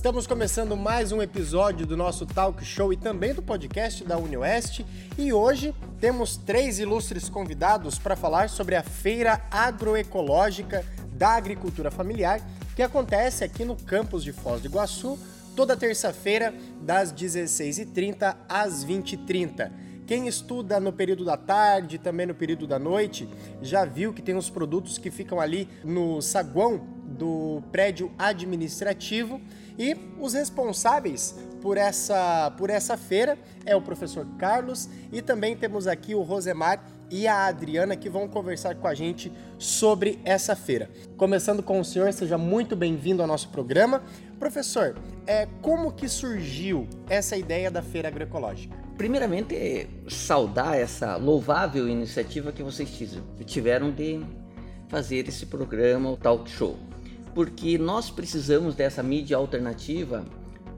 Estamos começando mais um episódio do nosso talk show e também do podcast da UniOeste e hoje temos três ilustres convidados para falar sobre a Feira Agroecológica da Agricultura Familiar que acontece aqui no campus de Foz do Iguaçu toda terça-feira das 16h30 às 20h30. Quem estuda no período da tarde, também no período da noite, já viu que tem os produtos que ficam ali no saguão do prédio administrativo e os responsáveis por essa, por essa feira é o professor Carlos e também temos aqui o Rosemar e a Adriana que vão conversar com a gente sobre essa feira. Começando com o senhor, seja muito bem-vindo ao nosso programa. Professor, é, como que surgiu essa ideia da feira agroecológica? Primeiramente, saudar essa louvável iniciativa que vocês tiveram de fazer esse programa, o Talk Show, porque nós precisamos dessa mídia alternativa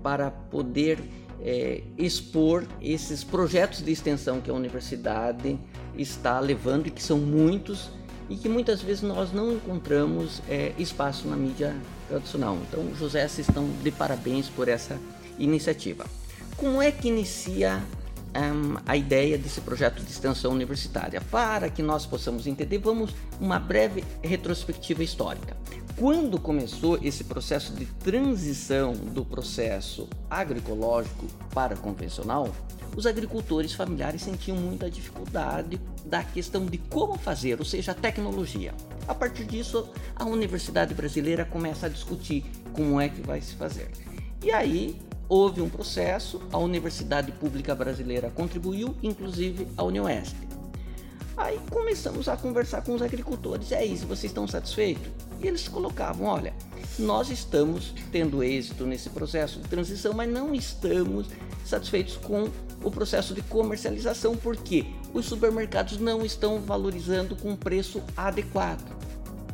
para poder é, expor esses projetos de extensão que a universidade está levando e que são muitos e que muitas vezes nós não encontramos é, espaço na mídia tradicional. Então, José, vocês estão de parabéns por essa iniciativa. Como é que inicia um, a ideia desse projeto de extensão universitária? Para que nós possamos entender, vamos uma breve retrospectiva histórica. Quando começou esse processo de transição do processo agroecológico para convencional, os agricultores familiares sentiam muita dificuldade da questão de como fazer, ou seja, a tecnologia. A partir disso, a universidade brasileira começa a discutir como é que vai se fazer. E aí houve um processo, a Universidade Pública Brasileira contribuiu, inclusive a UniOeste. Aí começamos a conversar com os agricultores. É isso, vocês estão satisfeitos? E eles colocavam: olha, nós estamos tendo êxito nesse processo de transição, mas não estamos satisfeitos com o processo de comercialização, porque os supermercados não estão valorizando com preço adequado.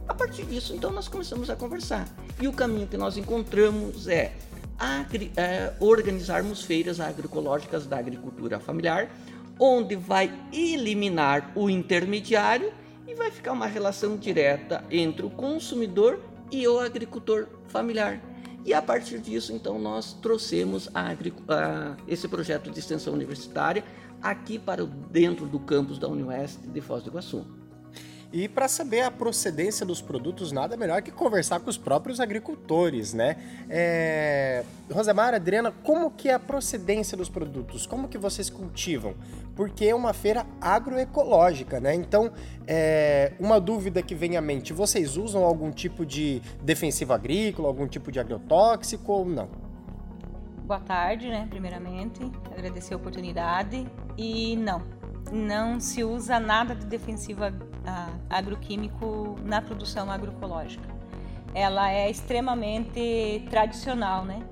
A partir disso, então, nós começamos a conversar. E o caminho que nós encontramos é, agri é organizarmos feiras agroecológicas da agricultura familiar onde vai eliminar o intermediário e vai ficar uma relação direta entre o consumidor e o agricultor familiar. E a partir disso, então, nós trouxemos a, a, esse projeto de extensão universitária aqui para o, dentro do campus da Unioeste de Foz do Iguaçu. E para saber a procedência dos produtos, nada melhor que conversar com os próprios agricultores, né? É... Rosemar, Adriana, como que é a procedência dos produtos? Como que vocês cultivam? Porque é uma feira agroecológica, né? Então, é... uma dúvida que vem à mente, vocês usam algum tipo de defensivo agrícola, algum tipo de agrotóxico ou não? Boa tarde, né? Primeiramente, agradecer a oportunidade. E não, não se usa nada de defensivo agroquímico na produção agroecológica. Ela é extremamente tradicional, né?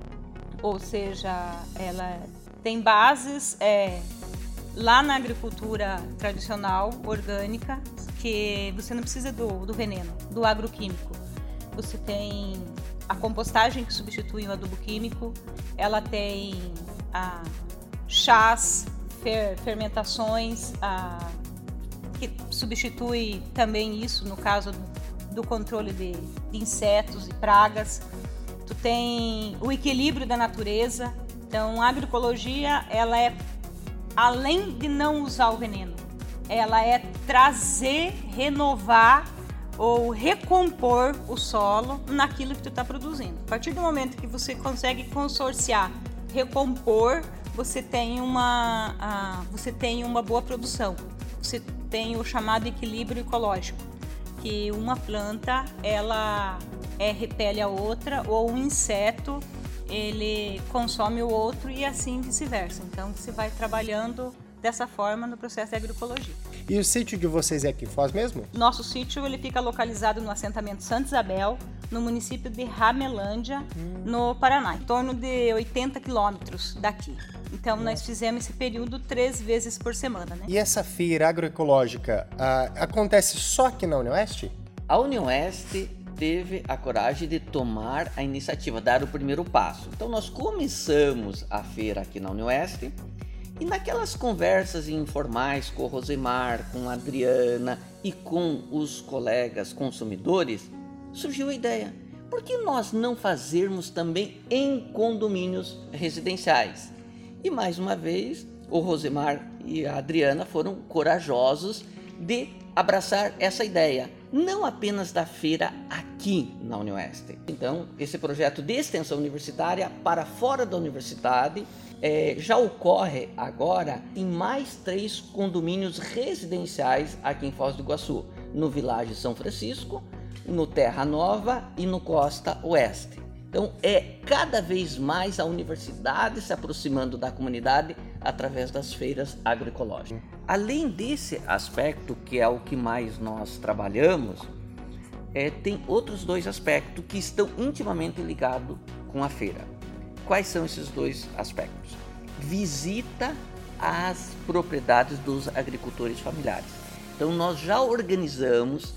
Ou seja, ela tem bases é, lá na agricultura tradicional, orgânica, que você não precisa do, do veneno, do agroquímico. Você tem a compostagem que substitui o adubo químico, ela tem a chás fer, fermentações, a, que substitui também isso no caso do controle de, de insetos e pragas. Tu tem o equilíbrio da natureza. Então, a agroecologia, ela é além de não usar o veneno, ela é trazer, renovar ou recompor o solo naquilo que tu está produzindo. A partir do momento que você consegue consorciar, recompor você tem uma, uh, você tem uma boa produção. Você tem o chamado equilíbrio ecológico, que uma planta ela é, repele a outra ou um inseto ele consome o outro e assim vice-versa. Então você vai trabalhando dessa forma no processo de agroecologia. E o sítio de vocês é aqui em Foz mesmo? Nosso sítio ele fica localizado no assentamento Santa Isabel, no município de Ramelândia, hum. no Paraná, em torno de 80 quilômetros daqui. Então, nós fizemos esse período três vezes por semana, né? E essa feira agroecológica uh, acontece só aqui na Unioeste? A Unioeste teve a coragem de tomar a iniciativa, dar o primeiro passo. Então, nós começamos a feira aqui na Unioeste e naquelas conversas informais com o Rosemar, com a Adriana e com os colegas consumidores, surgiu a ideia: por que nós não fazermos também em condomínios residenciais? E mais uma vez, o Rosemar e a Adriana foram corajosos de abraçar essa ideia, não apenas da feira aqui na Unioeste. Então, esse projeto de extensão universitária para fora da universidade é, já ocorre agora em mais três condomínios residenciais aqui em Foz do Iguaçu, no Vilagem São Francisco, no Terra Nova e no Costa Oeste. Então é cada vez mais a universidade se aproximando da comunidade através das feiras agroecológicas. Além desse aspecto, que é o que mais nós trabalhamos, é, tem outros dois aspectos que estão intimamente ligados com a feira. Quais são esses dois aspectos? Visita às propriedades dos agricultores familiares. Então nós já organizamos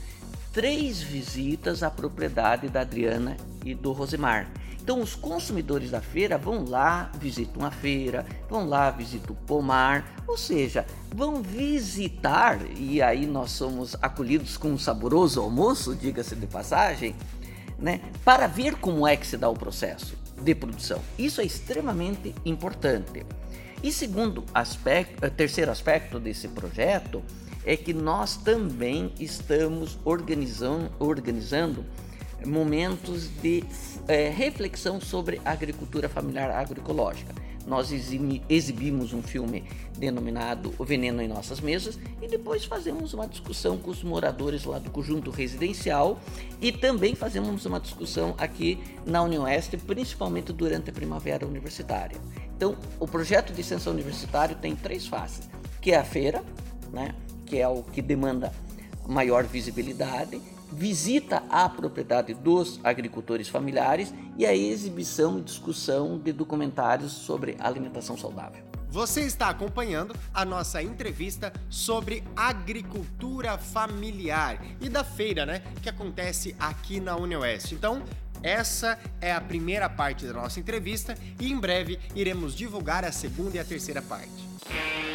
três visitas à propriedade da Adriana e do Rosemar. Então os consumidores da feira vão lá, visitam a feira, vão lá, visitam o pomar, ou seja, vão visitar, e aí nós somos acolhidos com um saboroso almoço, diga-se de passagem, né, para ver como é que se dá o processo de produção. Isso é extremamente importante. E segundo aspecto, terceiro aspecto desse projeto é que nós também estamos organizando, organizando momentos de é, reflexão sobre agricultura familiar agroecológica. Nós exibimos um filme denominado O Veneno em Nossas Mesas e depois fazemos uma discussão com os moradores lá do conjunto residencial e também fazemos uma discussão aqui na Unioeste, principalmente durante a primavera universitária. Então, o projeto de extensão universitário tem três faces, que é a feira, né? Que é o que demanda maior visibilidade, visita à propriedade dos agricultores familiares e a exibição e discussão de documentários sobre alimentação saudável. Você está acompanhando a nossa entrevista sobre agricultura familiar e da feira, né, que acontece aqui na UniOeste. Então, essa é a primeira parte da nossa entrevista e em breve iremos divulgar a segunda e a terceira parte.